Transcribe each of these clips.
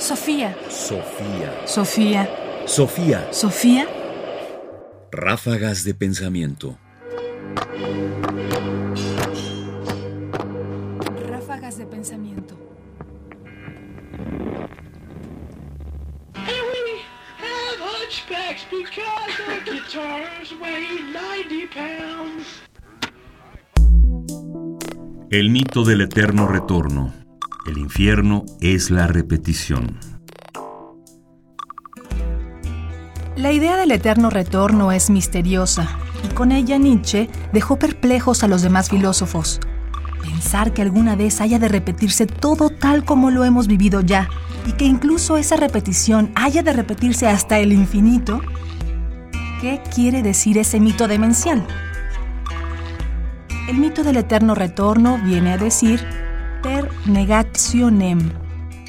Sofía. Sofía. Sofía. Sofía. Sofía. Ráfagas de pensamiento. Ráfagas de pensamiento. And we have hunchbacks because our guitars weigh 90 pounds. El mito del eterno retorno. El infierno es la repetición. La idea del eterno retorno es misteriosa y con ella Nietzsche dejó perplejos a los demás filósofos. Pensar que alguna vez haya de repetirse todo tal como lo hemos vivido ya y que incluso esa repetición haya de repetirse hasta el infinito. ¿Qué quiere decir ese mito demencial? El mito del eterno retorno viene a decir negationem,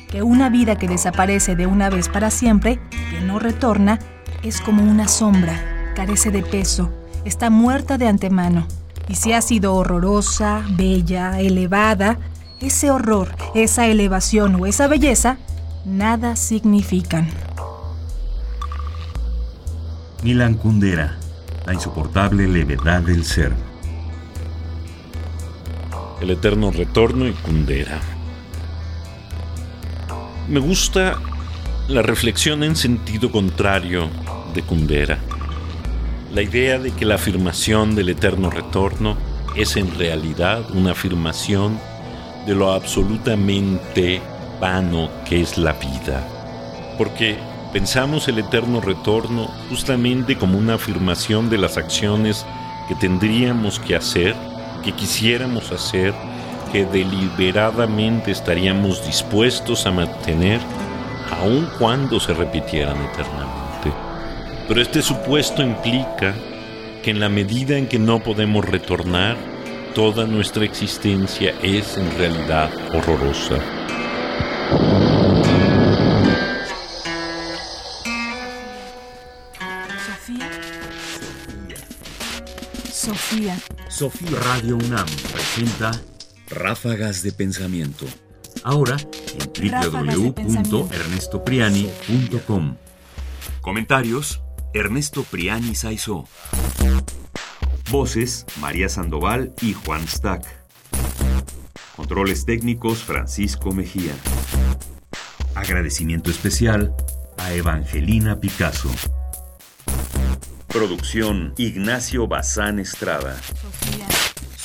que una vida que desaparece de una vez para siempre, que no retorna, es como una sombra, carece de peso, está muerta de antemano. Y si ha sido horrorosa, bella, elevada, ese horror, esa elevación o esa belleza, nada significan. Milan Kundera. La insoportable levedad del ser. El eterno retorno y Kundera. Me gusta la reflexión en sentido contrario de Kundera. La idea de que la afirmación del eterno retorno es en realidad una afirmación de lo absolutamente vano que es la vida. Porque pensamos el eterno retorno justamente como una afirmación de las acciones que tendríamos que hacer, que quisiéramos hacer, que deliberadamente estaríamos dispuestos a mantener aun cuando se repitieran eternamente. Pero este supuesto implica que en la medida en que no podemos retornar, toda nuestra existencia es en realidad horrorosa. Sofía. Sofía. Sofía Radio UNAM presenta Ráfagas de Pensamiento. Ahora en www.ernestopriani.com. Comentarios: Ernesto Priani Saizó. Voces: María Sandoval y Juan Stack. Controles técnicos: Francisco Mejía. Agradecimiento especial a Evangelina Picasso. Producción: Ignacio Bazán Estrada.